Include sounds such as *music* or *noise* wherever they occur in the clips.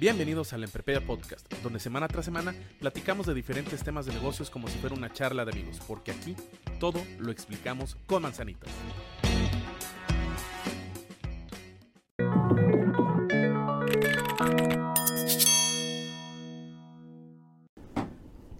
Bienvenidos al Emprepedia Podcast, donde semana tras semana platicamos de diferentes temas de negocios como si fuera una charla de amigos, porque aquí todo lo explicamos con manzanitas.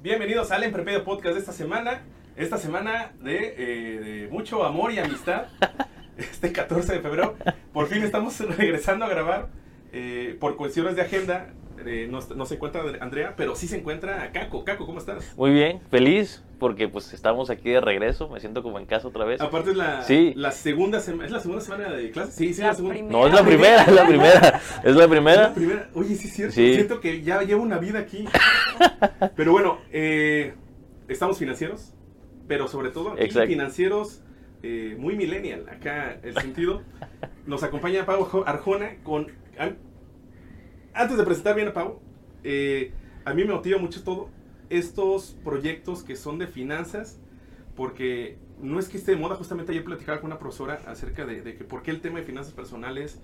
Bienvenidos al Emprepedia Podcast de esta semana, esta semana de, eh, de mucho amor y amistad, *laughs* este 14 de febrero. Por fin estamos *laughs* regresando a grabar eh, por cuestiones de agenda. eh, no, no se encuentra Andrea, pero sí se encuentra Caco. Caco, ¿cómo estás? Muy bien, feliz porque pues estamos aquí de regreso, me siento como en casa otra vez. Aparte es la, Sí. la segunda semana, ¿es la segunda semana de clase? Sí, sí, La la segunda. primera. No, es la primera, es la primera, es la Es primera. la primera. Oye, sí es cierto. Sí. Siento que ya llevo una vida aquí. *laughs* pero bueno, eh, estamos financieros, pero sobre todo aquí financieros eh, muy millennial. Acá el sentido. *laughs* Nos acompaña Pau Jo- Arjona con... an- Antes de presentar bien a Pau, eh, a mí me motiva mucho todo estos proyectos que son de finanzas, porque no es que esté de moda, justamente ayer platicaba con una profesora acerca de, de que por qué el tema de finanzas personales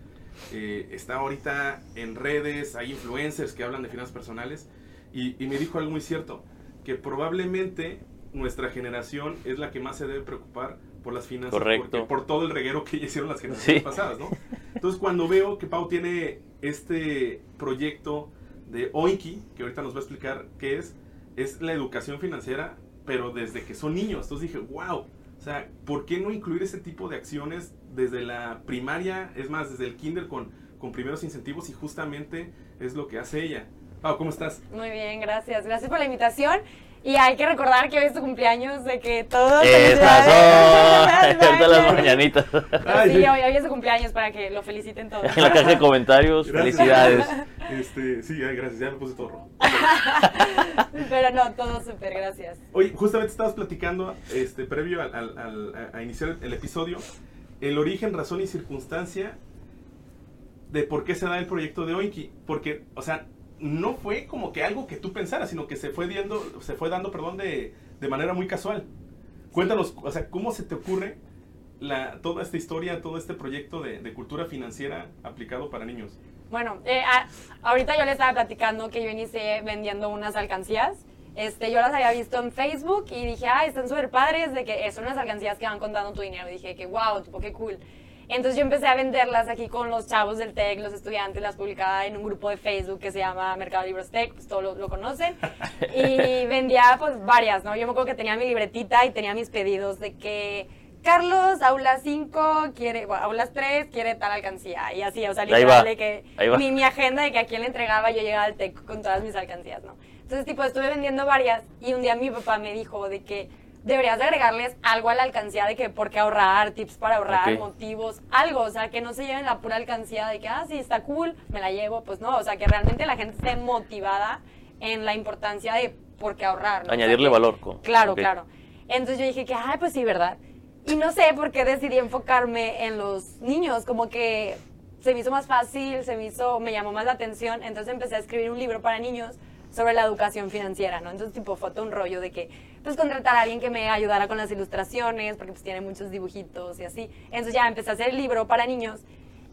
eh, está ahorita en redes, hay influencers que hablan de finanzas personales, y, y me dijo algo muy cierto, que probablemente nuestra generación es la que más se debe preocupar por las finanzas, Correcto. porque- por todo el reguero que *laughs* hicieron las generaciones Sí. pasadas, ¿no? Entonces cuando veo que Pau tiene este proyecto de Oinki, que ahorita nos va a explicar qué es, es la educación financiera, pero desde que son niños. Entonces dije, wow, o sea, ¿por qué no incluir ese tipo de acciones desde la primaria? Es más, desde el kinder con, con primeros incentivos y justamente es lo que hace ella. Pau, ¿cómo estás? Muy bien, gracias. Gracias por la invitación. Y hay que recordar que hoy es tu cumpleaños, de que todos... Estas son felicidades. *laughs* las mañanitas. Ay, sí, sí. hoy, hoy es su cumpleaños para que lo feliciten todos. En la caja de comentarios, Gracias. felicidades. Este, sí, ay, gracias, ya me puse todo rojo. *laughs* Pero no, todo súper, gracias. Oye, justamente estabas platicando, este, previo al- al- al- a, a iniciar el episodio, el origen, razón y circunstancia de por qué se da el proyecto de Oinki. Porque, o sea, no fue como que algo que tú pensaras, sino que se fue dando, se fue dando, perdón, de, de manera muy casual. Cuéntanos, o sea, ¿cómo se te ocurre la, toda esta historia, todo este proyecto de, de cultura financiera aplicado para niños? Bueno, eh, a- ahorita yo le estaba platicando que yo inicié vendiendo unas alcancías. Este, yo las había visto en Facebook y dije, ay, están súper padres, de que son unas alcancías que van contando tu dinero. Y dije que, wow, tipo, qué cool. Entonces yo empecé a venderlas aquí con los chavos del TEC, los estudiantes, las publicaba en un grupo de Facebook que se llama Mercado Libros TEC, pues todos lo, lo conocen. *laughs* Y vendía pues varias, ¿no? Yo me acuerdo que tenía mi libretita y tenía mis pedidos de que Carlos, aula 5 quiere, bueno, aulas 3 quiere tal alcancía. Y así, o sea, literal de que mi, mi agenda de que a quién le entregaba, yo llegaba al TEC con todas mis alcancías, ¿no? Entonces, tipo, estuve vendiendo varias y un día mi papá me dijo de que deberías de agregarles algo a la alcancía de que por qué ahorrar, tips para ahorrar, Ok. motivos, algo, o sea, que no se lleven la pura alcancía de que, ah, sí, está cool, me la llevo, pues no, o sea, que realmente la gente esté motivada en la importancia de por qué ahorrar. ¿no? O sea, Añadirle que- valor. con- Claro, ok. claro. Entonces yo dije que, ay, pues sí, ¿verdad? Y no sé por qué decidí enfocarme en los niños, como que se me hizo más fácil, se me hizo, me llamó más la atención, entonces empecé a escribir un libro para niños sobre la educación financiera, ¿no? Entonces, tipo, fue todo un rollo de que, pues, contratar a alguien que me ayudara con las ilustraciones, porque, pues, tiene muchos dibujitos y así. Entonces, ya empecé a hacer el libro para niños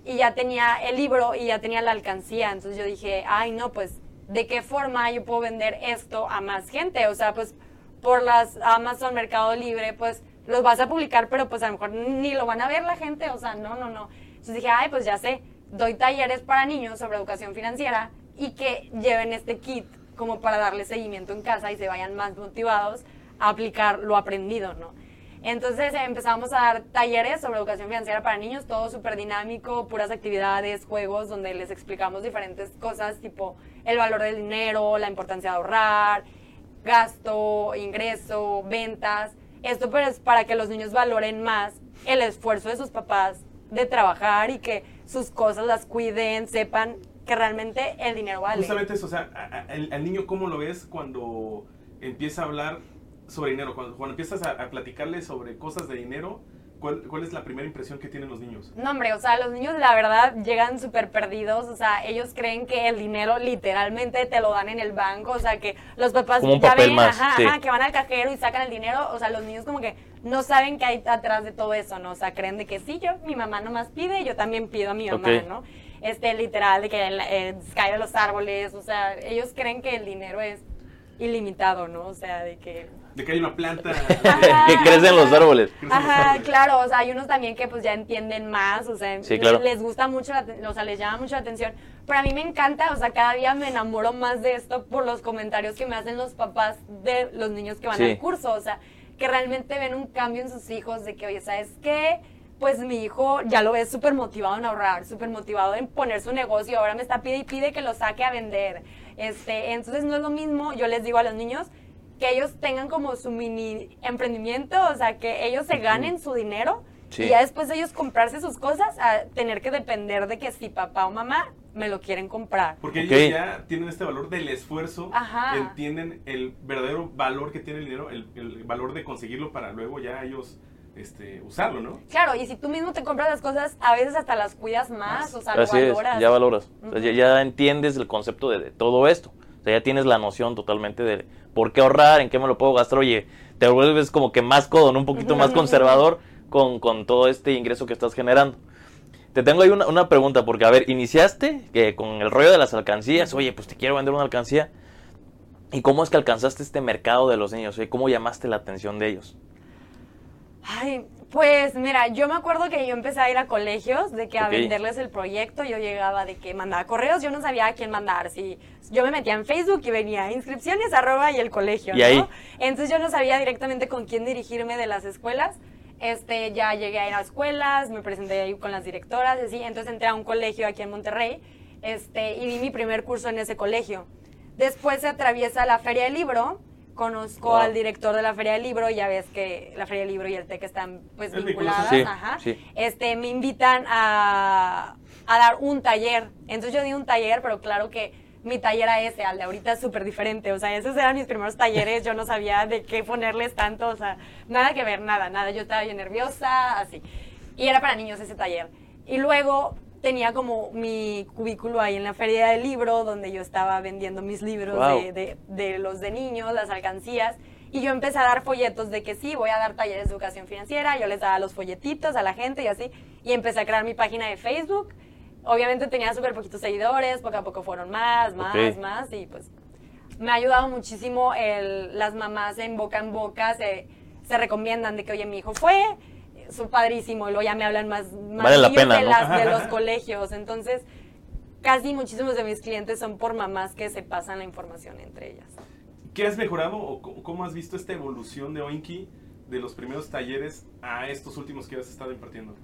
y ya tenía el libro y ya tenía la alcancía. Entonces, yo dije, ay, no, pues, ¿de qué forma yo puedo vender esto a más gente? O sea, pues, por las Amazon Mercado Libre, pues, los vas a publicar, pero, pues, a lo mejor ni lo van a ver la gente. O sea, no, no, no. Entonces dije, ay, pues ya sé, doy talleres para niños sobre educación financiera y que lleven este kit como para darle seguimiento en casa y se vayan más motivados aplicar lo aprendido, ¿no? Entonces empezamos a dar talleres sobre educación financiera para niños, todo súper dinámico, puras actividades, juegos, donde les explicamos diferentes cosas, tipo el valor del dinero, la importancia de ahorrar, gasto, ingreso, ventas. Esto pues para que los niños valoren más el esfuerzo de sus papás de trabajar y que sus cosas las cuiden, sepan que realmente el dinero vale. Justamente eso, o sea, al niño cómo lo ves cuando empieza a hablar sobre dinero, cuando, cuando empiezas a, a platicarle sobre cosas de dinero, ¿cuál, cuál es la primera impresión que tienen los niños? No, hombre, o sea, los niños la verdad llegan súper perdidos, o sea, ellos creen que el dinero literalmente te lo dan en el banco, o sea, que los papás Como un ya papel ven, más, ajá, sí. ajá, que van al cajero y sacan el dinero, o sea, los niños como que no saben qué hay atrás de todo eso, ¿no? O sea, creen de que sí, yo, mi mamá nomás pide, yo también pido a mi mamá, Ok. ¿no? Este, literal, de que el- eh, cae de los árboles, o sea, ellos creen que el dinero es ilimitado, ¿no? O sea, de que De que hay una planta. Ajá. *laughs* que crecen los árboles. Ajá, claro, o sea, hay unos también que pues ya entienden más, o sea, Sí, claro. les gusta mucho, la, o sea, les llama mucho la atención. Pero a mí me encanta, o sea, cada día me enamoro más de esto por los comentarios que me hacen los papás de los niños que van Sí. al curso, o sea, que realmente ven un cambio en sus hijos de que, oye, ¿sabes qué? Pues mi hijo ya lo ves súper motivado en ahorrar, súper motivado en poner su negocio, ahora me está pide y pide que lo saque a vender. Este, entonces no es lo mismo, yo les digo a los niños, que ellos tengan como su mini emprendimiento, o sea, que ellos se ganen su dinero Sí. y ya después ellos comprarse sus cosas a tener que depender de que si papá o mamá me lo quieren comprar. Porque ellos ya tienen este valor del esfuerzo, Ajá. entienden el verdadero valor que tiene el dinero, el, el valor de conseguirlo para luego ya ellos este, usarlo, ¿no? Claro, y si tú mismo te compras las cosas, a veces hasta las cuidas más, o sea, lo Así es, valoras. ya valoras. O sea, ya, ya entiendes el concepto de, de todo esto. O sea, ya tienes la noción totalmente de por qué ahorrar, en qué me lo puedo gastar. Oye, te vuelves como que más codo, ¿no? un poquito más conservador con, con todo este ingreso que estás generando. Te tengo ahí una, una pregunta, porque, a ver, iniciaste que con el rollo de las alcancías. Oye, pues te quiero vender una alcancía. ¿Y cómo es que alcanzaste este mercado de los niños? Oye, ¿Cómo llamaste la atención de ellos? Ay, pues mira, yo me acuerdo que yo empecé a ir a colegios, de que a venderles el proyecto, yo llegaba de que mandaba correos, yo no sabía a quién mandar, si yo me metía en Facebook y venía inscripciones arroba y el colegio, Y ¿no? ahí. Entonces yo no sabía directamente con quién dirigirme de las escuelas. Este, ya llegué a ir a escuelas, me presenté ahí con las directoras, y así, entonces entré a un colegio aquí en Monterrey, este, y di mi primer curso en ese colegio. Después se atraviesa la Feria del Libro, conozco Wow. al director de la Feria del Libro, ya ves que la Feria del Libro y el TEC están pues Es vinculadas, Sí, ajá. sí. Este, me invitan a, a dar un taller. Entonces yo di un taller, pero claro que mi taller a ese, al de ahorita es súper diferente. O sea, esos eran mis primeros talleres, yo no sabía de qué ponerles tanto, o sea, nada que ver, nada, nada. Yo estaba bien nerviosa, así. Y era para niños ese taller. Y luego tenía como mi cubículo ahí en la feria del libro, donde yo estaba vendiendo mis libros Wow. de, de- de los de niños, las alcancías. Y yo empecé a dar folletos de que sí, voy a dar talleres de educación financiera. Yo les daba los folletitos a la gente y así. Y empecé a crear mi página de Facebook. Obviamente tenía súper poquitos seguidores, poco a poco fueron más, más, Ok. más. Y pues me ha ayudado muchísimo el, las mamás en boca en boca se, se recomiendan de que, oye, mi hijo fue, su padrísimo, y luego ya me hablan más, más Vale la niños pena, de, ¿no? las- de *laughs* los colegios. Entonces, casi muchísimos de mis clientes son por mamás que se pasan la información entre ellas. ¿Qué has mejorado o co- cómo has visto esta evolución de Oinki de los primeros talleres a estos últimos que has estado impartiendo?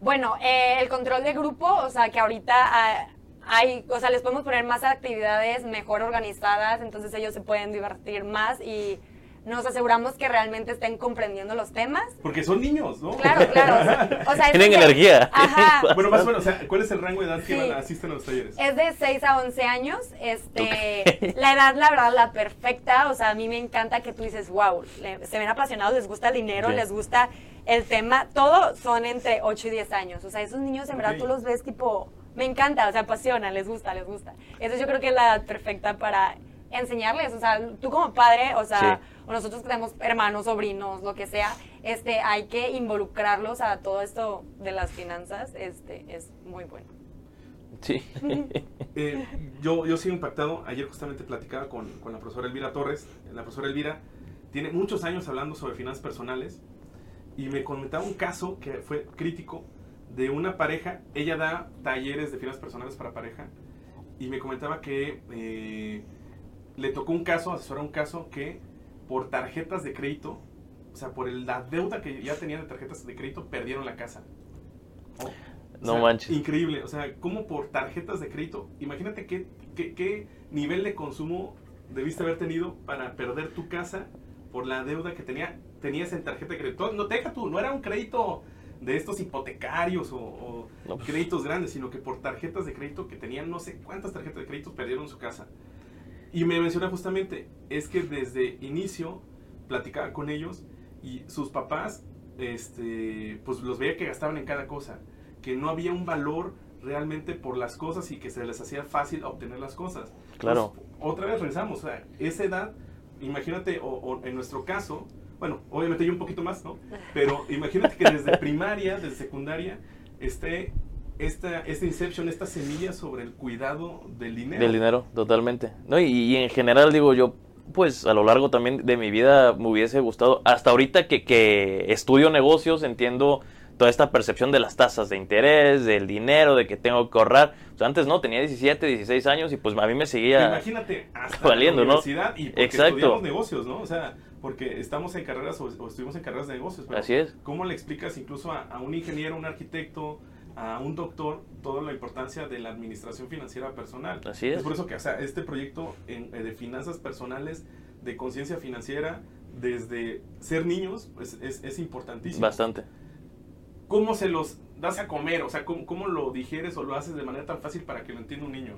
Bueno, eh, el control de grupo, o sea, que ahorita ah, hay, o sea, les podemos poner más actividades mejor organizadas, entonces ellos se pueden divertir más y nos aseguramos que realmente estén comprendiendo los temas. Porque son niños, ¿no? Claro, claro. O sea, *laughs* Tienen energía. Ajá. Bueno, más o menos, o sea, ¿cuál es el rango de edad que Sí. van- asisten a los talleres? Es de 6 a 11 años. Este, *laughs* La edad, la verdad, la perfecta. O sea, a mí me encanta que tú dices, wow, le- se ven apasionados, les gusta el dinero, les gusta el tema. Todo son entre 8 y 10 años. O sea, esos niños, en verdad, tú los ves tipo, me encanta, o sea, apasionan, les gusta, les gusta. Entonces yo creo que es la edad perfecta para enseñarles. O sea, tú como padre, o sea, Sí. o nosotros que tenemos hermanos, sobrinos, lo que sea, este, hay que involucrarlos a todo esto de las finanzas. Este, es muy bueno. Sí. *laughs* Eh, yo, yo sigo impactado. Ayer justamente platicaba con, con la profesora Elvira Torres. La profesora Elvira tiene muchos años hablando sobre finanzas personales y me comentaba un caso que fue crítico de una pareja. Ella da talleres de finanzas personales para pareja y me comentaba que eh, le tocó un caso, asesorar un caso que por tarjetas de crédito, o sea, por el- la deuda que ya tenían de tarjetas de crédito, perdieron la casa. ¿no? O No sea, manches. Increíble, o sea, como por tarjetas de crédito, imagínate qué, qué, qué nivel de consumo debiste haber tenido para perder tu casa por la deuda que tenía, tenías en tarjeta de crédito. No, deja tú, no era un crédito de estos hipotecarios o, o No, pues. créditos grandes, sino que por tarjetas de crédito que tenían no sé cuántas tarjetas de crédito perdieron su casa. Y me menciona justamente, es que desde inicio platicaba con ellos y sus papás, este, pues los veía que gastaban en cada cosa, que no había un valor realmente por las cosas y que se les hacía fácil obtener las cosas. Claro. Entonces, otra vez regresamos, o sea, esa edad, imagínate, o, o en nuestro caso, bueno, obviamente yo un poquito más, ¿no? *laughs* Pero imagínate que desde primaria, desde secundaria, esté esta, esta inception, esta semilla sobre el cuidado del dinero. Del dinero, totalmente. No, y, y en general digo yo, pues a lo largo también de mi vida me hubiese gustado, hasta ahorita que, que estudio negocios, entiendo toda esta percepción de las tasas de interés, del dinero, de que tengo que ahorrar. Sea, antes no, tenía 17, 16 años y pues a mí me seguía... Imagínate, hasta valiendo, la ¿no? universidad y porque Exacto. estudiamos negocios, ¿no? O sea, porque estamos en carreras o, o estuvimos en carreras de negocios. pero Así es. ¿Cómo le explicas incluso a, a un ingeniero, un arquitecto, a un doctor, toda la importancia de la administración financiera personal? Así es. por eso que, o sea, este proyecto en- eh, de finanzas personales, de conciencia financiera, desde ser niños, pues es, es importantísimo. Bastante. ¿Cómo se los das a comer? O sea, ¿cómo, ¿cómo lo digieres o lo haces de manera tan fácil para que lo entienda un niño?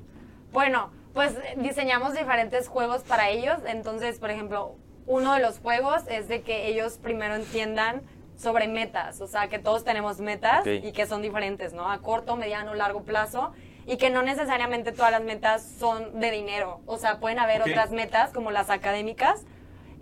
Bueno, pues eh, diseñamos diferentes juegos para ellos. Entonces, por ejemplo, uno de los juegos es de que ellos primero entiendan sobre metas, o sea, que todos tenemos metas y que son diferentes, ¿no? A corto, mediano, largo plazo y que no necesariamente todas las metas son de dinero, o sea, pueden haber otras metas como las académicas.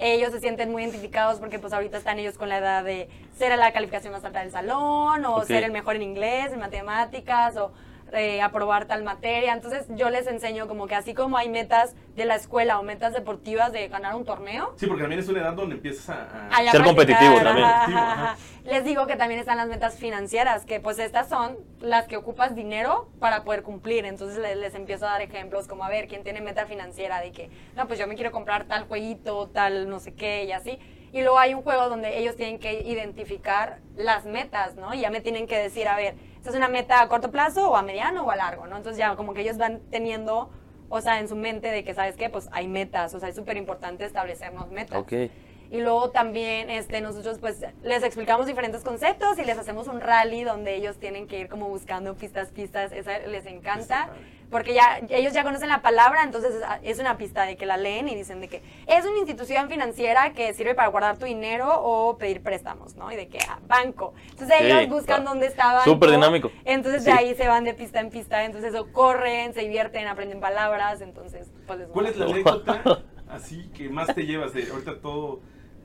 Ellos se sienten muy identificados porque pues ahorita están ellos con la edad de ser la calificación más alta del salón o ser el mejor en inglés, en matemáticas o eh, aprobar tal materia. Entonces yo les enseño como que así como hay metas de la escuela o metas deportivas de ganar un torneo, Sí, porque también es una edad donde empiezas a... a- Ser practicar, competitivo ajá, también. ajá. ajá. Les digo que también están las metas financieras, que pues estas son las que ocupas dinero para poder cumplir. Entonces les, les empiezo a dar ejemplos como, a ver, ¿quién tiene meta financiera? De que, no, pues yo me quiero comprar tal jueguito, tal no sé qué y así. Y luego hay un juego donde ellos tienen que identificar las metas, ¿no? Y ya me tienen que decir, a ver, ¿esta es una meta a corto plazo o a mediano o a largo, ¿no? Entonces ya como que ellos van teniendo, o sea, en su mente de que, ¿sabes qué? Pues hay metas, o sea, es súper importante establecernos metas. Y luego también este, nosotros pues les explicamos diferentes conceptos y les hacemos un rally donde ellos tienen que ir como buscando pistas, pistas. Esa les encanta. Porque ya ellos ya conocen la palabra, entonces es, una pista de que la leen y dicen de que es una institución financiera que sirve para guardar tu dinero o pedir préstamos, ¿no? Y de que ah, banco. Entonces Sí, ellos buscan dónde está banco. Súper dinámico. Entonces Sí. de ahí se van de pista en pista, entonces eso corren, se divierten, aprenden palabras, entonces pues les ¿Cuál es la anécdota *laughs* así que más te llevas de ahorita todo?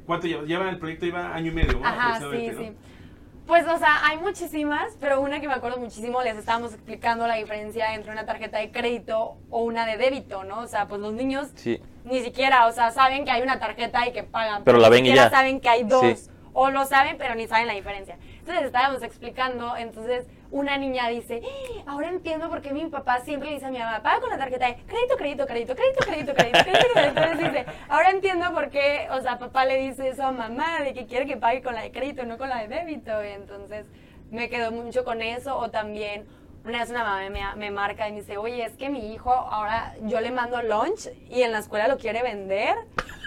¿Cuánto lleva? Lleva el proyecto lleva año y medio, ¿no? Ajá, sí, sí. ¿no? Pues, o sea, hay muchísimas, pero una que me acuerdo muchísimo, les estábamos explicando la diferencia entre una tarjeta de crédito o una de débito, ¿no? O sea, pues los niños Sí. ni siquiera, o sea, saben que hay una tarjeta y que pagan. Pero la ven y ya. saben que hay dos. Sí. O lo saben, pero ni saben la diferencia. Entonces les estábamos explicando, entonces una niña dice, "¡Ah! ahora entiendo por qué mi papá siempre le dice a mi mamá, paga con la tarjeta de crédito, crédito, crédito, crédito, crédito, crédito, crédito, crédito. Entonces dice, ahora entiendo por qué, o sea, papá le dice eso a mamá, de que quiere que pague con la de crédito, no con la de débito. Y entonces me quedo mucho con eso. O también una vez una mamá me, me marca y me dice, oye, es que mi hijo ahora yo le mando lunch y en la escuela lo quiere vender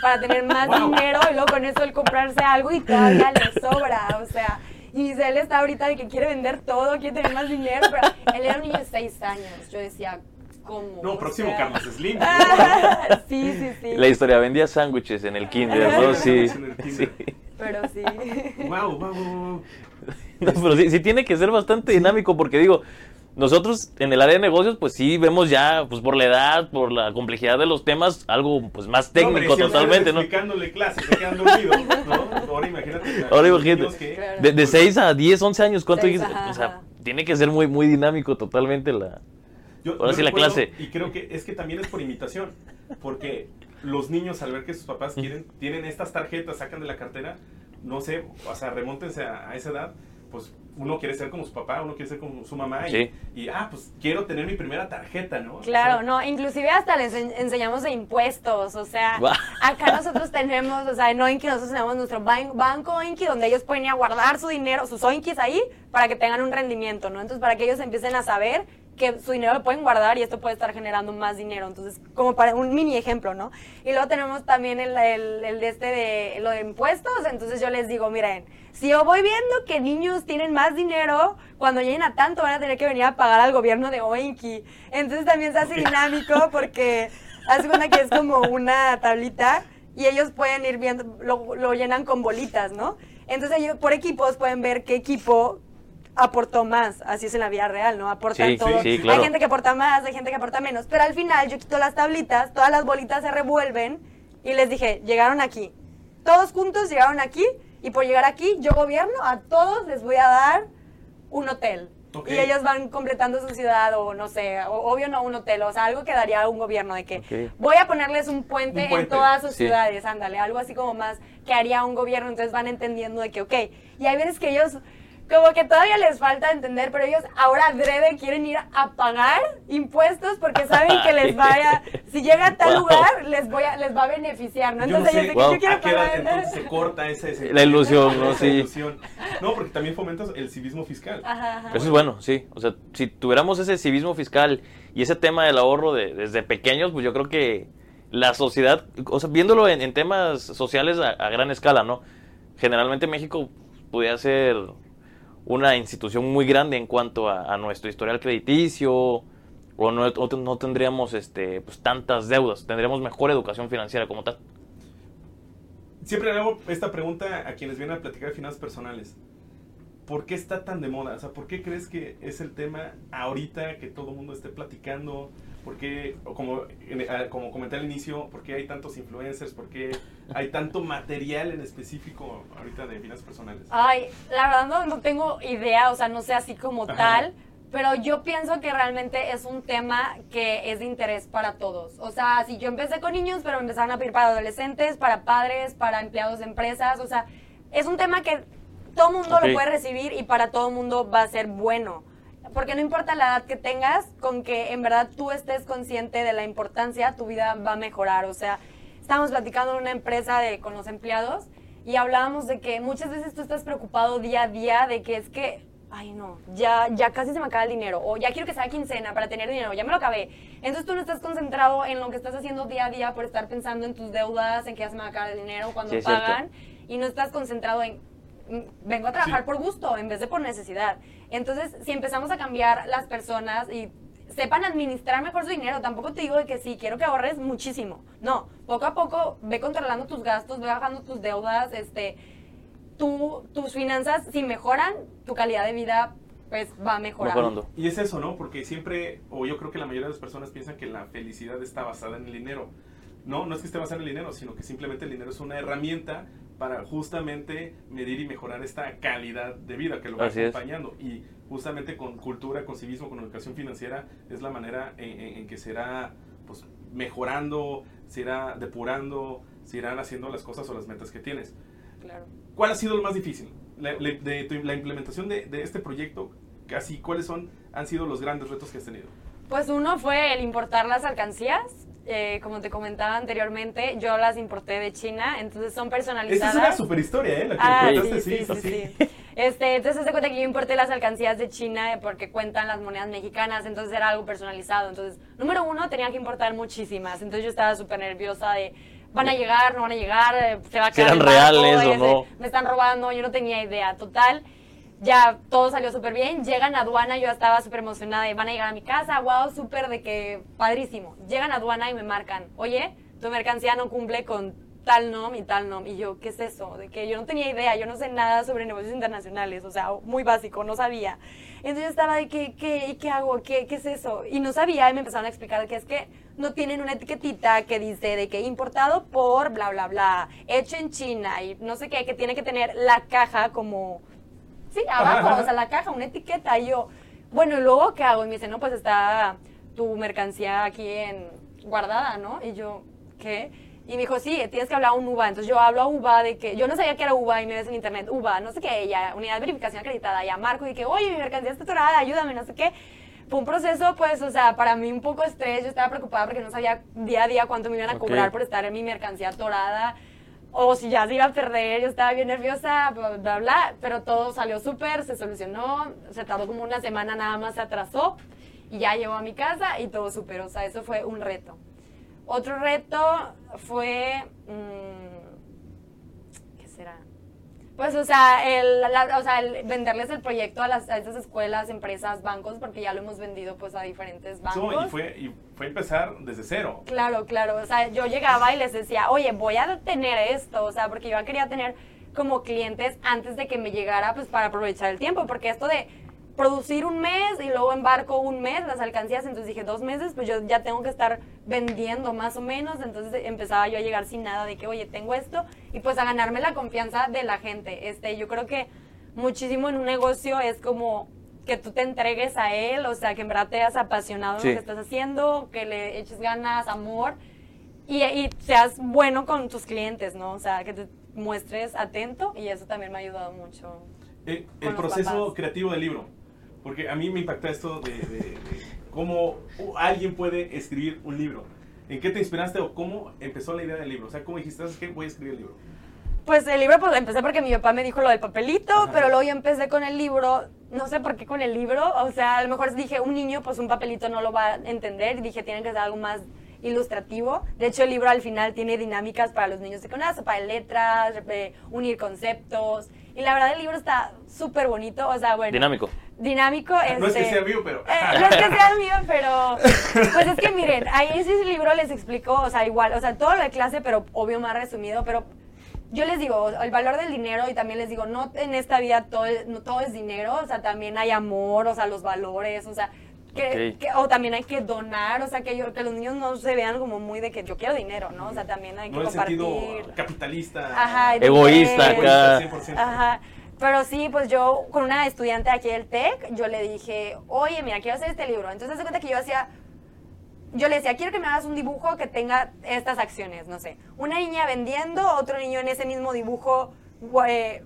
para tener más Wow. dinero y luego con eso él comprarse algo y todavía le *laughs* sobra. Él está ahorita de que quiere vender todo, quiere tener más dinero, pero él era un niño de seis años. Yo decía, ¿cómo? No, próximo sea, Carlos Slim. *laughs* sí, sí, sí. La historia, vendía sándwiches en el kinder, ¿no? sí, Sí. en el sí. kinder. Pero sí. Wow, wow, wow. No, pero sí, sí tiene que ser bastante dinámico porque digo, nosotros en el área de negocios pues sí vemos ya, pues por la edad, por la complejidad de los temas, algo pues más técnico No, totalmente, ¿no? explicándole clases, se quedan dormidos, *laughs* ¿no? Ahora imagínate. Ahora imagínate. niños que- Claro. De, de 6 a 10, 11 años, ¿cuánto Seis, O sea, ajá. tiene que ser muy, muy dinámico totalmente la... Yo- Ahora yo sí la recuerdo, clase. Y creo que es que también es por imitación. Porque los niños, al ver que sus papás quieren, tienen estas tarjetas, sacan de la cartera, no sé, o sea, remóntense a, a esa edad, pues uno quiere ser como su papá, uno quiere ser como su mamá. Y, Sí. y, ah, pues quiero tener mi primera tarjeta, ¿no? Claro, O sea, no, inclusive hasta les en- enseñamos de impuestos, o sea, acá nosotros tenemos, o sea, en Oinki nosotros tenemos nuestro ban- banco Oinki donde ellos pueden ir a guardar su dinero, sus Oinkis ahí, para que tengan un rendimiento, ¿no? Entonces, para que ellos empiecen a saber que su dinero lo pueden guardar y esto puede estar generando más dinero. Entonces, como para un mini ejemplo, ¿no? Y luego tenemos también el, el, el de este de lo de impuestos. Entonces yo les digo, miren, si yo voy viendo que niños tienen más dinero, cuando lleguen a tanto van a tener que venir a pagar al gobierno de Oinki. Entonces también se hace dinámico porque hace cuenta que es como una tablita y ellos pueden ir viendo, lo, lo llenan con bolitas, ¿no? Entonces ellos por equipos pueden ver qué equipo aportó más, así es en la vida real, ¿no? Aportan Sí, sí, todo. sí, claro. Hay gente que aporta más, hay gente que aporta menos, pero al final yo quito las tablitas, todas las bolitas se revuelven y les dije, llegaron aquí. Todos juntos llegaron aquí y por llegar aquí yo gobierno, a todos les voy a dar un hotel. Ok. Y ellos van completando su ciudad o no sé, o- obvio no un hotel, o sea, algo que daría un gobierno de que Ok. voy a ponerles un puente, Un puente. en todas sus Sí. ciudades, ándale, algo así como más que haría un gobierno, entonces van entendiendo de que, ok, y hay veces que ellos como que todavía les falta entender, pero ellos ahora adrede quieren ir a pagar impuestos porque saben que les vaya, *laughs* si llega a tal Wow. lugar, les voy a, les va a beneficiar, ¿no? Yo no Entonces sé ellos de que Wow. yo quiero a qué edad pagar. entonces se *laughs* corta ese, ese- La ilusión, ¿no? Sí. ilusión. No, porque también fomentas el civismo fiscal. Ajá, ajá. Eso es bueno, sí. O sea, si tuviéramos ese civismo fiscal y ese tema del ahorro de- desde pequeños, pues yo creo que la sociedad, o sea, viéndolo en, en temas sociales a, a gran escala, ¿no? Generalmente México pudiera ser una institución muy grande en cuanto a, nuestro historial crediticio, o no, o no tendríamos este, pues, tantas deudas, tendríamos mejor educación financiera como tal. Siempre le hago esta pregunta a quienes vienen a platicar de finanzas personales. ¿Por qué está tan de moda? O sea, ¿por qué crees que es el tema ahorita que todo el mundo esté platicando? ¿Por qué, como, ah, como comenté al inicio, por qué hay tantos influencers? ¿Por qué hay tanto material en específico ahorita de finanzas personales? Ay, la verdad no, no tengo idea, o sea, no sé así como Ajá. tal, pero yo pienso que realmente es un tema que es de interés para todos. O sea, si yo empecé con niños, pero me empezaron a pedir para adolescentes, para padres, para empleados de empresas, o sea, es un tema que todo mundo lo puede recibir y para todo mundo va a ser bueno. Porque no importa la edad que tengas, con que en verdad tú estés consciente de la importancia, tu vida va a mejorar. O sea, estábamos platicando en una empresa de, con los empleados y hablábamos de que muchas veces tú estás preocupado día a día de que es que, ay no, ya, ya casi se me acaba el dinero, o ya quiero que sea quincena para tener dinero, ya me lo acabé. Entonces tú no estás concentrado en lo que estás haciendo día a día por estar pensando en tus deudas, en que ya se me va a acabar el dinero, cuando Sí, es cierto. pagan, y no estás concentrado en, vengo a trabajar Sí. por gusto en vez de por necesidad. Entonces, si empezamos a cambiar las personas y sepan administrar mejor su dinero, tampoco te digo de que sí, quiero que ahorres muchísimo. No, poco a poco ve controlando tus gastos, ve bajando tus deudas, este, tú, tus finanzas, si mejoran, tu calidad de vida pues va a mejorar. Mejorando. Y es eso, ¿no? Porque siempre, o yo creo que la mayoría de las personas piensan que la felicidad está basada en el dinero. No, no es que esté basada en el dinero, sino que simplemente el dinero es una herramienta para justamente medir y mejorar esta calidad de vida que lo va Así es. acompañando. Y justamente con cultura, con civismo, con educación financiera, es la manera en, en- en que se irá pues, mejorando, se irá depurando, se irán haciendo las cosas o las metas que tienes. Claro. ¿Cuál ha sido lo más difícil? La, la- de tu- la implementación de, de este proyecto, casi, ¿cuáles son, han sido los grandes retos que has tenido? Pues uno fue el importar las alcancías. Eh, como te comentaba anteriormente, yo las importé de China, entonces son personalizadas. es una super historia, ¿eh? La que Ah, sí, contaste, sí, sí, sí. Este, entonces se cuenta que yo importé las alcancías de China porque cuentan las monedas mexicanas, entonces era algo personalizado. Entonces, número uno, tenía que importar muchísimas. Entonces yo estaba súper nerviosa de, van a llegar, no van a llegar, eh, se va a quedar eran reales o no. Me están robando, yo no tenía idea. Total, ya todo salió súper bien. Llegan a aduana, yo estaba súper emocionada de, van a llegar a mi casa, wow, súper de que padrísimo. Llegan a aduana y me marcan, oye, tu mercancía no cumple con tal nom y tal nom. Y yo, ¿qué es eso? De que yo no tenía idea, yo no sé nada sobre negocios internacionales, o sea, muy básico, no sabía. Entonces yo estaba de, ¿qué, qué, qué hago? ¿Qué, ¿Qué es eso? Y no sabía y me empezaron a explicar que es que no tienen una etiquetita que dice de que importado por bla, bla, bla, hecho en China y no sé qué, que tiene que tener la caja como, sí, abajo, o sea, la *laughs* caja, una etiqueta. Y yo, bueno, ¿y luego qué hago? Y me dice, no, pues está tu mercancía aquí en guardada, ¿no? Y yo, ¿qué? Y me dijo, sí, tienes que hablar a un UBA. Entonces yo hablo a UBA de que, yo no sabía que era UBA y me ves en internet, UBA, no sé qué, ya, unidad de verificación acreditada, ya marco y que, oye, mi mercancía está atorada, ayúdame, no sé qué. Fue un proceso, pues, o sea, para mí un poco estrés, yo estaba preocupada porque no sabía día a día cuánto me iban a cobrar por estar en mi mercancía atorada o si ya se iba a perder, yo estaba bien nerviosa, bla, bla, bla, pero todo salió súper, se solucionó, se tardó como una semana nada más, se atrasó Y ya llegó a mi casa y todo súper, o sea, eso fue un reto. Otro reto fue, mm, ¿qué será? Pues, o sea, el, la- o sea, el venderles el proyecto a, las, a esas escuelas, empresas, bancos, porque ya lo hemos vendido pues a diferentes bancos. Y, fue, y fue empezar desde cero. Claro, claro. O sea, yo llegaba y les decía, oye, voy a tener esto. O sea, porque yo quería tener como clientes antes de que me llegara, pues para aprovechar el tiempo. Porque esto de producir un mes y luego embarco un mes las alcancías, entonces dije dos meses, pues yo ya tengo que estar vendiendo más o menos. Entonces empezaba yo a llegar sin nada de que, oye, tengo esto. Y pues a ganarme la confianza de la gente. Este, yo creo que muchísimo en un negocio es como que tú te entregues a él, o sea, que en verdad te hayas apasionado Sí. en lo que estás haciendo, que le eches ganas, amor y, y seas bueno con tus clientes, ¿no? O sea, que te muestres atento y eso también me ha ayudado mucho. Eh, el proceso papás. creativo del libro. Porque a mí me impacta esto de, de- de cómo alguien puede escribir un libro. ¿En qué te inspiraste o cómo empezó la idea del libro? O sea, ¿cómo dijiste, ¿sabes qué? Voy a escribir el libro. Pues el libro pues empecé porque mi papá me dijo lo del papelito, Ajá. pero luego yo empecé con el libro, no sé por qué con el libro, o sea, a lo mejor dije, un niño pues un papelito no lo va a entender, y dije, tiene que ser algo más ilustrativo. De hecho, el libro al final tiene dinámicas para los niños de con de letras, eh, unir conceptos, y la verdad el libro está súper bonito, o sea, bueno. Dinámico. Dinámico. No es que este, sea mío, pero... eh, no es que sea mío, pero pues es que miren, ahí ese libro les explico, o sea, igual, o sea, todo lo de clase, pero obvio más resumido, pero yo les digo, el valor del dinero y también les digo, no en esta vida todo, es- no todo es dinero, o sea, también hay amor, o sea, los valores, o sea, que, o también hay que donar, o sea, que, yo- que los niños no se vean como muy de que yo quiero dinero, ¿no? O sea, también hay que no en compartir. sentido capitalista. Ajá, Egoísta dinero. acá. 100%. Ajá. Pero sí, pues yo con una estudiante aquí del TEC, yo le dije, oye, mira, quiero hacer este libro. Entonce, se cuenta que yo hacía, yo le decía, quiero que me hagas un dibujo que tenga estas acciones, no sé. Una niña vendiendo, otro niño en ese mismo dibujo eh,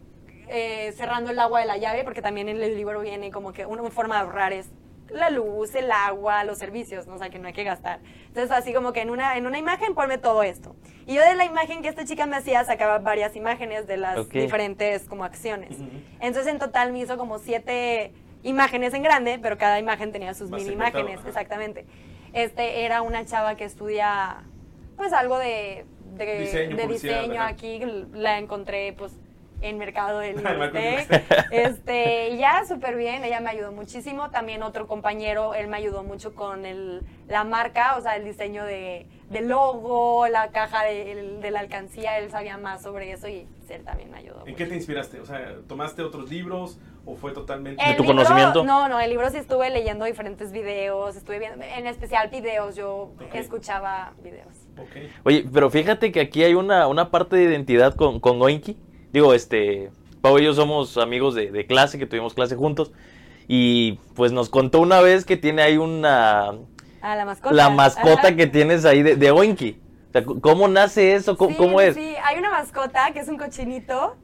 eh, cerrando el agua de la llave, porque también en el libro viene como que una forma de ahorrar es la luz, el agua, los servicios, ¿no? o sea, que no hay que gastar. Entonces, así como que en una, en una imagen ponme todo esto. Y yo de la imagen que esta chica me hacía sacaba varias imágenes de las diferentes como acciones. Entonces, en total me hizo como siete imágenes en grande, pero cada imagen tenía sus Más mini imágenes, ajá. exactamente. Este era una chava que estudia pues algo de, de Diseño, de diseño aquí la encontré pues en Mercado del. *laughs* Este, ya súper bien, ella me ayudó muchísimo. También otro compañero, él me ayudó mucho con el, la marca, o sea, el diseño de, del logo, la caja de, de la alcancía, él sabía más sobre eso y él también me ayudó. ¿En mucho. qué te inspiraste? O sea, ¿tomaste otros libros o fue totalmente... ¿De El tu libro- conocimiento? No, no, el libro sí estuve leyendo diferentes videos, estuve viendo, en especial videos, yo escuchaba videos. Ok. Oye, pero fíjate que aquí hay una, una parte de identidad con, con Oinki. Digo, este, Pau y yo somos amigos de, de clase, que tuvimos clase juntos. Y pues nos contó una vez que tiene ahí una... Ah, la mascota. La mascota Ajá. que tienes ahí de, de Oinki. O sea, ¿cómo nace eso? ¿Cómo, Sí, cómo es? Sí, hay una mascota que es un cochinito.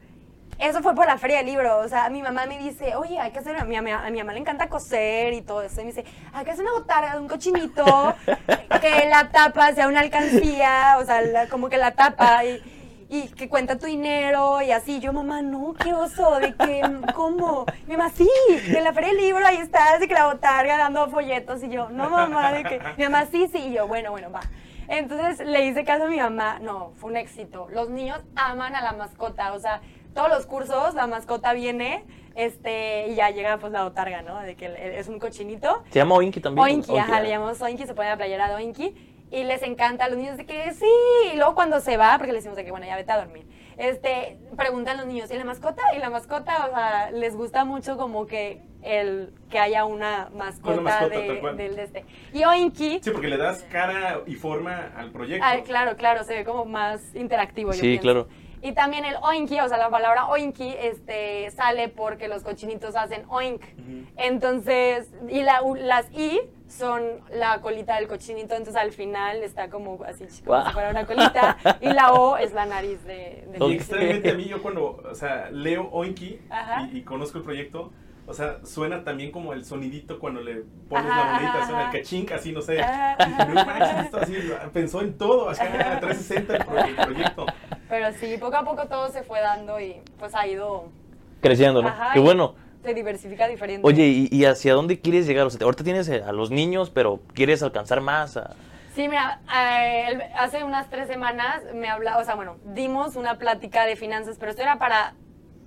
Eso fue por la feria del libro. O sea, mi mamá me dice, oye, hay que hacer. A mi, mamá- a mi mamá le encanta coser y todo eso. Y me dice, hay que hacer una botarga de un cochinito *laughs* que la tapa sea una alcancía. O sea, la- como que la tapa y, y que cuenta tu dinero y así. Yo, mamá, no, qué oso. De que, ¿cómo? Mi mamá, sí, en la feria del libro ahí está, de que la botarga dando folletos. Y yo, no, mamá, de que. Mi mamá, sí, sí. Y yo, bueno, bueno, va. Entonces le hice caso a mi mamá. No, fue un éxito. Los niños aman a la mascota. O sea, todos los cursos, la mascota viene este, y ya llega pues la botarga, ¿no? De que es un cochinito. ¿Se llama Oinki también? Oinki, ajá, le llamamos Oinki, se pone la playera de Oinki. Y les encanta a los niños de que sí. Y luego cuando se va, porque le decimos de que bueno, ya vete a dormir. Este, preguntan los niños, ¿y la mascota? Y la mascota, o sea, les gusta mucho como que el que haya una mascota, mascota, de- del de este. Y Oinki, Sí, porque le das cara y forma al proyecto. Ah, claro, claro, se ve como más interactivo. yo Sí, claro. Y también el oinki, o sea, la palabra oinki este, sale porque los cochinitos hacen oink. Entonces, y la, u- las i son la colita del cochinito, entonces al final está como así, como Guau. si fuera una colita. Y la o es la nariz de, Y Ok. extrañamente a mí yo cuando, o sea, leo Oinky Ajá. y, y conozco el proyecto, o sea, suena también como el sonidito cuando le pones Ajá, la monedita, ajá, suena el cachín, así, no sé. No manches, esto así, pensó en todo, acá 360 el, pro- el proyecto. Pero sí, poco a poco todo se fue dando y pues ha ido... Creciendo, ¿no? Ajá, Qué y bueno. Te diversifica diferente. Oye, ¿y, y hacia dónde quieres llegar? O sea, ahorita tienes a los niños, pero quieres alcanzar más. a- Sí, mira, eh, hace unas tres semanas me habla, o sea, bueno, dimos una plática de finanzas, pero esto era para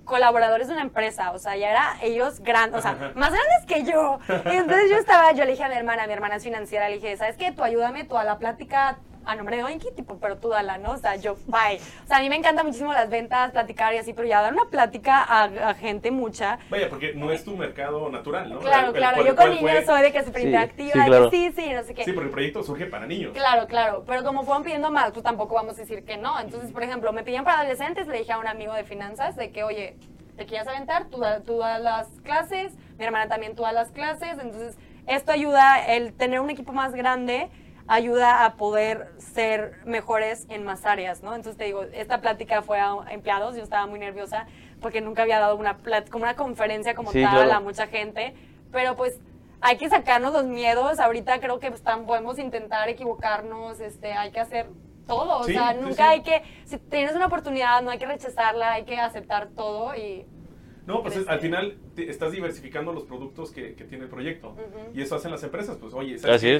colaboradores de una empresa, o sea, ya era ellos grandes, o sea, más grandes que yo. Y entonces yo estaba, yo le dije a mi hermana, mi hermana es financiera, le dije, ¿sabes qué? Tú ayúdame, tú a la plática a nombre de Oinky, tipo, pero tú dala, ¿no? O sea, yo, bye. O sea, a mí me encanta muchísimo las ventas, platicar y así, pero ya dar una plática a, a gente mucha, Vaya, porque no es tu mercado natural, ¿no? Claro, El- el claro. Yo con cual fue- niños soy de que súper Sí, interactiva, sí, de claro. que sí, sí, no sé qué. Sí, porque el proyecto surge para niños. Claro, claro, pero como fueron pidiendo más, tú tampoco vamos a decir que no. Entonces, por ejemplo, me pidieron para adolescentes, le dije a un amigo de finanzas de que, oye, te quieres aventar, tú, tú das las clases, mi hermana también tú das las clases, entonces esto ayuda, el tener un equipo más grande ayuda a poder ser mejores en más áreas, ¿no? Entonces te digo, esta plática fue a empleados, yo estaba muy nerviosa porque nunca había dado una como una conferencia como Sí, tal claro. a mucha gente, pero pues hay que sacarnos los miedos. Ahorita creo que pues, tam- podemos intentar equivocarnos, este, hay que hacer todo. O Sí, sea, sí, nunca sí. hay que, si tienes una oportunidad, no hay que rechazarla, hay que aceptar todo y No, pues es- al final te- estás diversificando los productos que, que tiene el proyecto. Y eso hacen las empresas. Pues, oye,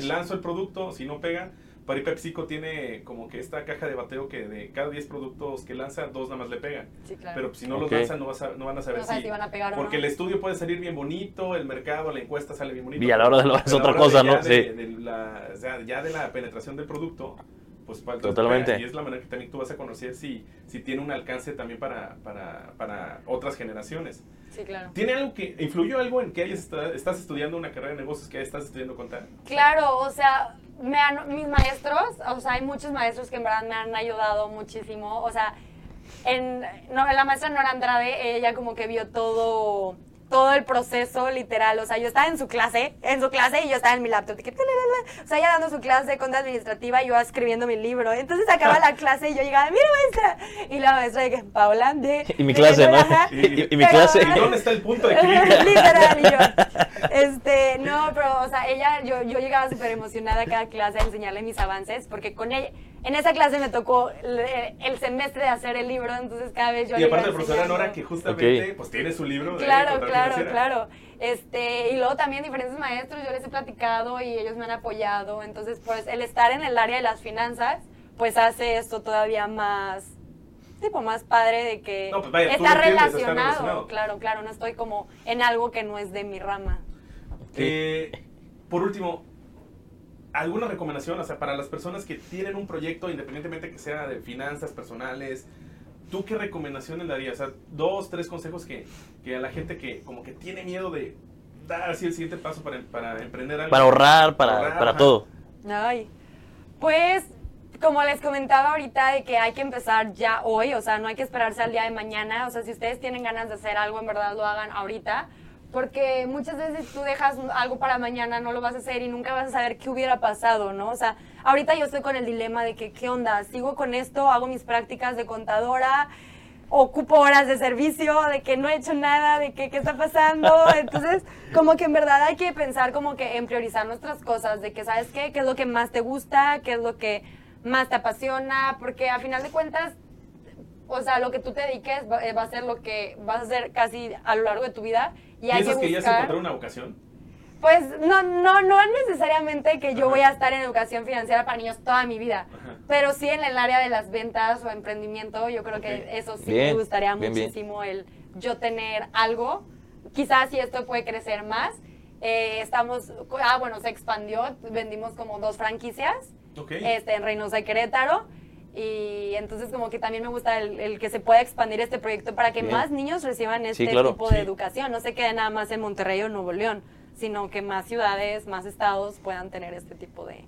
lanzo el producto, si no pega. Para PepsiCo tiene como que esta caja de bateo que de cada 10 productos que lanza, dos nada más le pegan. sí, claro. Pero si no los lanzan, no, vas a- no van a saber No si van a pegar o Porque no. el estudio puede salir bien bonito, el mercado, la encuesta sale bien bonito. Y a la hora de hora es otra de cosa, ya ¿no? de- Sí. de la- o sea, ya de la penetración del producto, pues falta Totalmente. Y es la manera que también tú vas a conocer si, si tiene un alcance también para, para, para otras generaciones. Sí, claro. ¿Tiene algo que, influyó algo en que hayas estás estudiando una carrera de negocios, que estás estudiando contar? Claro, o sea, me han- mis maestros, o sea, hay muchos maestros que en verdad me han ayudado muchísimo. O sea, en, no, la maestra Nora Andrade, ella como que vio todo todo el proceso literal, o sea, yo estaba en su clase, en su clase y yo estaba en mi laptop, o sea, ella dando su clase de cuenta administrativa y yo escribiendo mi libro, entonces acaba la clase y yo llegaba, mira maestra, y la maestra de que, Paula, de... *laughs* Y mi clase, ¿no? *laughs* Y, y- y mi Pero- clase. ¿Y *laughs* dónde está el punto de? Literal, y yo. Este, no, pero, o sea, ella, yo, yo llegaba súper emocionada a cada clase a enseñarle mis avances, porque con ella, en esa clase me tocó el, el semestre de hacer el libro, entonces cada vez yo Y aparte, la profesora. Nora, que justamente, pues tiene su libro Claro, claro, financiera. claro. Este, y luego también diferentes maestros, yo les he platicado y ellos me han apoyado. Entonces, pues el estar en el área de las finanzas, pues hace esto todavía más, tipo, más padre de que No, pues vaya, está, relacionado. Claro, claro, no estoy como en algo que no es de mi rama. Eh, por último, ¿alguna recomendación? O sea, para las personas que tienen un proyecto, independientemente que sea de finanzas personales, ¿tú qué recomendaciones le darías? O sea, dos, tres consejos que, que a la gente que como que tiene miedo de dar así el siguiente paso para, para emprender algo. Para ahorrar, para, Ahorrar, para ajá. todo. Ay, pues como les comentaba ahorita de que hay que empezar ya hoy, o sea, no hay que esperarse al día de mañana, o sea, si ustedes tienen ganas de hacer algo, en verdad lo hagan ahorita, porque muchas veces tú dejas algo para mañana, no lo vas a hacer y nunca vas a saber qué hubiera pasado, ¿no? O sea, ahorita yo estoy con el dilema de que, ¿qué onda? ¿Sigo con esto? ¿Hago mis prácticas de contadora? ocupo horas de servicio, de que no he hecho nada, de que qué está pasando. *laughs* Entonces, como que en verdad hay que pensar como que en priorizar nuestras cosas, de que sabes qué, qué es lo que más te gusta, qué es lo que más te apasiona, porque a final de cuentas, o sea, lo que tú te dediques va, eh, va a ser lo que vas a hacer casi a lo largo de tu vida y hay que ¿Piensas que ya se buscar. encontró una vocación? Pues no, no, no necesariamente que yo Ajá. voy a estar en educación financiera para niños toda mi vida, Ajá. pero sí en el área de las ventas o emprendimiento, yo creo que eso sí Bien, me gustaría bien, bien. muchísimo el yo tener algo. Quizás si esto puede crecer más. Eh, estamos, ah, bueno, se expandió, vendimos como dos franquicias Ok. este, en Reynosa y Querétaro. Y entonces como que también me gusta el, el que se pueda expandir este proyecto para que Bien. más niños reciban este claro, tipo sí. de educación. No se quede nada más en Monterrey o Nuevo León, sino que más ciudades, más estados puedan tener este tipo de...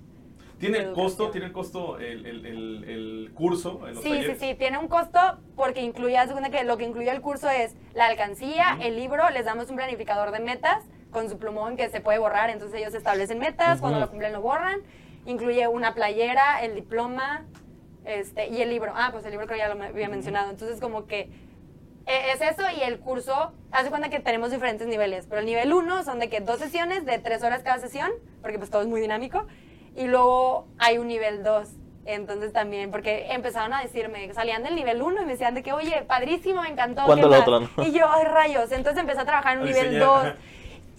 ¿Tiene de costo, tiene costo el, el, el, el curso en los Sí, sí, talleres? sí, tiene un costo porque incluye, que lo que incluye el curso es la alcancía, el libro, les damos un planificador de metas con su plumón que se puede borrar, entonces ellos establecen metas, cuando lo cumplen lo borran, incluye una playera, el diploma este, y el libro. Ah, pues el libro creo que ya lo había mencionado, entonces como que eh, es eso y el curso, haz de cuenta que tenemos diferentes niveles, pero el nivel 1 son de que dos sesiones de tres horas cada sesión, porque pues todo es muy dinámico, y luego hay un nivel 2 Entonces también, porque empezaron a decirme, salían del nivel 1 y me decían de que, oye, padrísimo, me encantó. ¿Cuándo ¿qué más?". otra, no? Y yo, ay, rayos. Entonces empecé a trabajar en un nivel diseñar, *laughs* 2.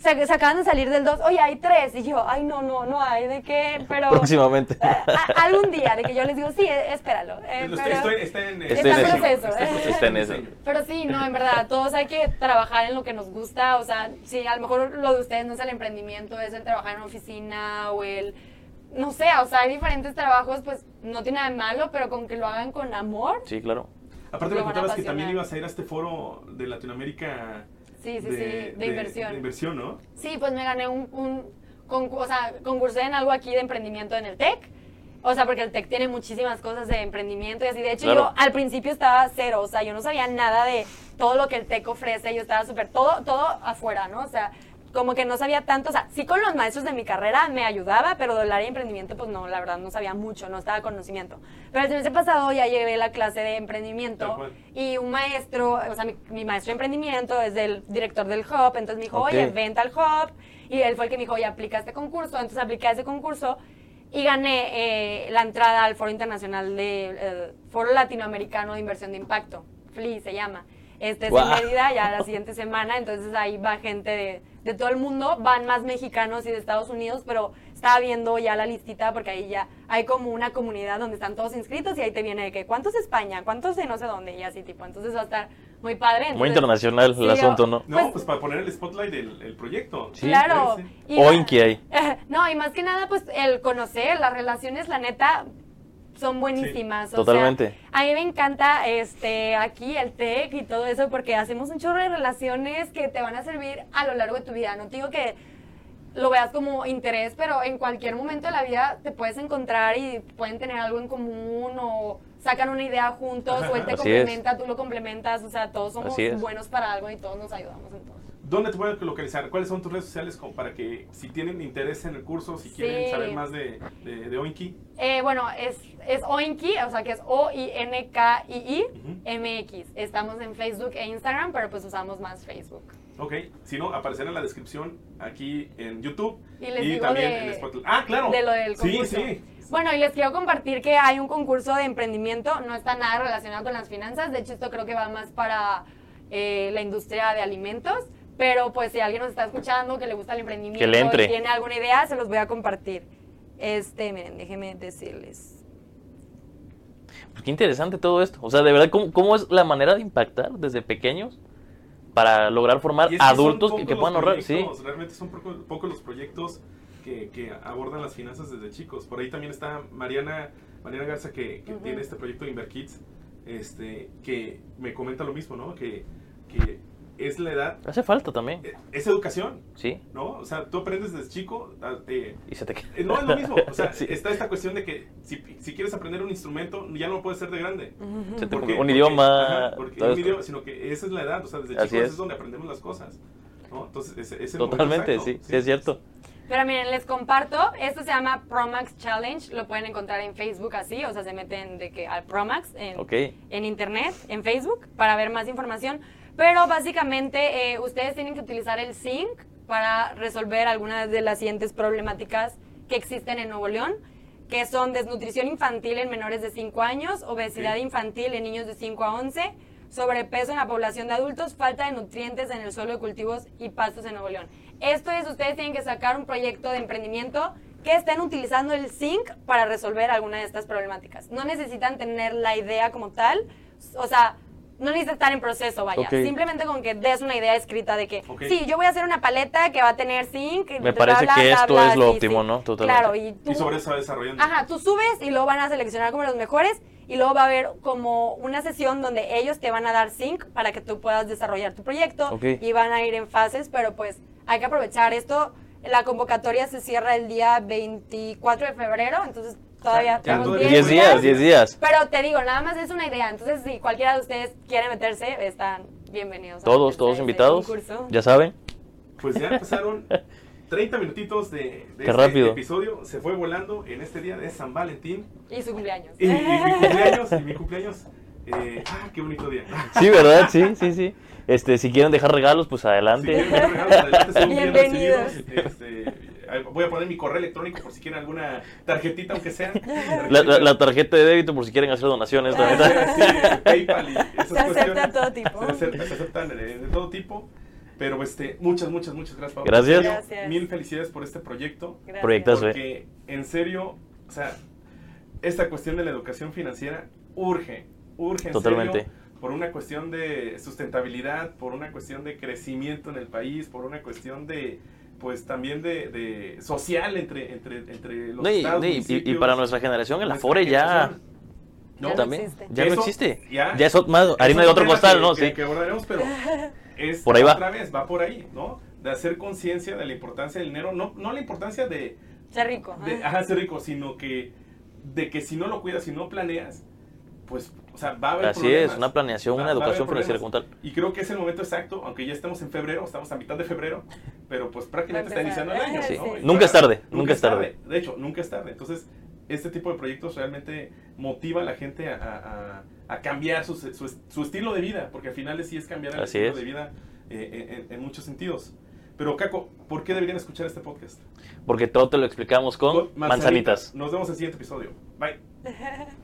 Se, se acaban de salir del 2, oye, hay 3. Y yo, ay, no, no, no hay, ¿de qué? Pero... Próximamente. a- algún día, de que yo les digo, sí, eh, espéralo. eh, Está, pero- estoy- está en, Está en eso. proceso. Está en eso. pero sí, no, en verdad, todos hay que trabajar en lo que nos gusta. O sea, sí, a lo mejor lo de ustedes no es el emprendimiento, es el trabajar en una oficina o el. No sé, o sea, hay diferentes trabajos, pues no tiene nada de malo, pero con que lo hagan con amor. Sí, claro. Aparte me contabas que también ibas a ir a este foro de Latinoamérica. Sí, sí, sí, de inversión. De inversión, ¿no? Sí, pues me gané un, un o sea, concursé en algo aquí de emprendimiento en el TEC. O sea, porque el TEC tiene muchísimas cosas de emprendimiento y así. De hecho, Claro. yo al principio estaba cero, o sea, yo no sabía nada de todo lo que el TEC ofrece. Yo estaba súper, todo, todo afuera, ¿no? O sea, como que no sabía tanto, o sea, sí con los maestros de mi carrera me ayudaba, pero del área de emprendimiento, pues no, la verdad no sabía mucho, no estaba conocimiento. Pero el semestre pasado ya llevé la clase de emprendimiento y un maestro, o sea, mi, mi maestro de emprendimiento es del director del Hub, entonces me dijo, oye, venta al Hub, y él fue el que me dijo, oye, aplica este concurso, entonces apliqué a ese concurso y gané eh, la entrada al Foro Internacional de eh, Foro Latinoamericano de Inversión de Impacto, FLI se llama. Este es en Mérida ya la siguiente semana, entonces ahí va gente de, de todo el mundo, van más mexicanos y de Estados Unidos, pero estaba viendo ya la listita porque ahí ya hay como una comunidad donde están todos inscritos y ahí te viene de que cuántos España, cuántos de no sé dónde y así tipo, entonces va a estar muy padre. Muy internacional el Sí, asunto, ¿no? No, Pues- pues, para poner el spotlight del el proyecto. Sí. Claro. Sí, y O hay. *laughs* No, y más que nada, pues el conocer las relaciones, la neta, son buenísimas. o sea, Totalmente. a mí me encanta este aquí el tech y todo eso porque hacemos un chorro de relaciones que te van a servir a lo largo de tu vida. No te digo que lo veas como interés, pero en cualquier momento de la vida te puedes encontrar y pueden tener algo en común o sacan una idea juntos o él te Así es. complementa, tú lo complementas, o sea, todos somos buenos para algo y todos nos ayudamos en todo. ¿Dónde te pueden localizar? ¿Cuáles son tus redes sociales como para que si tienen interés en el curso, si quieren Sí. saber más de, de, de Oinki? Eh, bueno, es, es Oinki, o sea que es O-I-N-K-I-I M-X. Estamos en Facebook e Instagram, pero pues usamos más Facebook. Ok, si no, aparecerá en la descripción aquí en YouTube Y les digo también de- en Spotlight. Ah, claro. De lo del Sí, concurso. sí. Bueno, y les quiero compartir que hay un concurso de emprendimiento, no está nada relacionado con las finanzas, de hecho esto creo que va más para eh, la industria de alimentos, pero pues si alguien nos está escuchando que le gusta el emprendimiento Que le entre. y tiene alguna idea, se los voy a compartir. Este, miren, déjenme decirles. Pues qué interesante todo esto. O sea, de verdad, ¿cómo, cómo es la manera de impactar desde pequeños para lograr formar es que adultos que, puedan ahorrar? Sí, Realmente son pocos, los proyectos que, que abordan las finanzas desde chicos. Por ahí también está Mariana, Mariana Garza que, que tiene este proyecto InverKids, este, que me comenta lo mismo, ¿no? Que, que es la edad, hace falta también. eh, es educación, Sí, ¿no? O sea, tú aprendes desde chico, a- eh, y se te queda. eh, no es lo mismo. O sea, *laughs* Sí. está esta cuestión de que si, si quieres aprender un instrumento, ya no lo puedes hacer de grande. Se te- ¿Por qué? un Porque- idioma. ajá, porque todo un idioma, sino que esa es la edad, o sea, desde Así chicos es. es. donde aprendemos las cosas. ¿no? Entonces, ese, ese Totalmente, sí, sí, es cierto. Pero miren, les comparto, esto se llama Promax Challenge, lo pueden encontrar en Facebook así, o sea, se meten de que al Promax en internet, en Facebook, para ver más información. Pero básicamente eh, ustedes tienen que utilizar el Sync para resolver algunas de las siguientes problemáticas que existen en Nuevo León, que son desnutrición infantil en menores de 5 años, obesidad Ok. infantil en niños de 5 a 11, sobrepeso en la población de adultos, falta de nutrientes en el suelo de cultivos y pastos en Nuevo León. Esto es, ustedes tienen que sacar un proyecto de emprendimiento que estén utilizando el Sync para resolver alguna de estas problemáticas. No necesitan tener la idea como tal, o sea, no necesita estar en proceso, vaya. Simplemente con que des una idea escrita de que, sí, yo voy a hacer una paleta que va a tener zinc. Me parece que esto es lo óptimo, ¿no? Totalmente. Claro, y tú, Y sobre eso va desarrollando. Ajá, tú subes y luego van a seleccionar como los mejores y luego va a haber como una sesión donde ellos te van a dar zinc para que tú puedas desarrollar tu proyecto Ok. y van a ir en fases, pero pues hay que aprovechar esto. La convocatoria se cierra el día 24 de febrero, entonces todavía Ya, tenemos todavía 10 días, 10 días. pero te digo, nada más es una idea. Entonces, si cualquiera de ustedes quiere meterse, están bienvenidos. a Todos, todos invitados. Ya saben. Pues ya pasaron 30 *laughs* minutitos de, de Qué este rápido. episodio. Se fue volando en este día de San Valentín. Y su cumpleaños. Y, y mi *laughs* cumpleaños, y mi cumpleaños. Eh, ah, qué bonito día. *laughs* Sí, ¿verdad? Sí, sí, sí. Este, si quieren dejar regalos, pues Si adelante. quieren ver regalos, adelante, son bien Bienvenidos. recibidos. Este, voy a poner mi correo electrónico por si quieren alguna tarjetita, aunque sea. *laughs* La, la- la tarjeta de débito por si quieren hacer donaciones. Ah, sí, PayPal y *laughs* esas Se acepta cuestiones. todo tipo. Se acepta- se aceptan de, de todo tipo. Pero este, muchas, muchas, muchas gracias, Pablo. Gracias. En serio, Gracias. Mil felicidades por este proyecto. Gracias. Proyectazo, eh. Porque, en serio, o sea, esta cuestión de la educación financiera urge, urge en Totalmente. serio, por una cuestión de sustentabilidad, por una cuestión de crecimiento en el país, por una cuestión de, pues también de, de social entre, entre, entre los No, y, estados, no, y- y- y municipios, para nuestra generación, el Afore ya, generación. Ya no también, existe. ya no existe. ya. Ya es más Es harina de otro costal, que- ¿no? que- Sí. que abordaremos, pero *laughs* es Por ahí va. otra vez, va por ahí, ¿no? De hacer conciencia de la importancia del dinero, no, no la importancia de, Ser rico. de ajá, ser rico, sino que de que si no lo cuidas, si no planeas, pues, o sea, va a haber Así problemas. es, una planeación, Va- una educación financiera como tal. Y creo que es el momento exacto, aunque ya estemos en febrero, estamos a mitad de febrero, pero pues prácticamente está iniciando el año, Sí. ¿no? Nunca es tarde, nunca es tarde. De hecho, nunca es tarde. Entonces, este tipo de proyectos realmente motiva a la gente a, a- a- cambiar su, su- su estilo de vida, porque al final sí es cambiar el Así estilo es. de vida eh, en, en muchos sentidos. Pero, Caco, ¿por qué deberían escuchar este podcast? Porque todo te lo explicamos con, Con manzanitas. Nos vemos en el siguiente episodio. Bye. *laughs*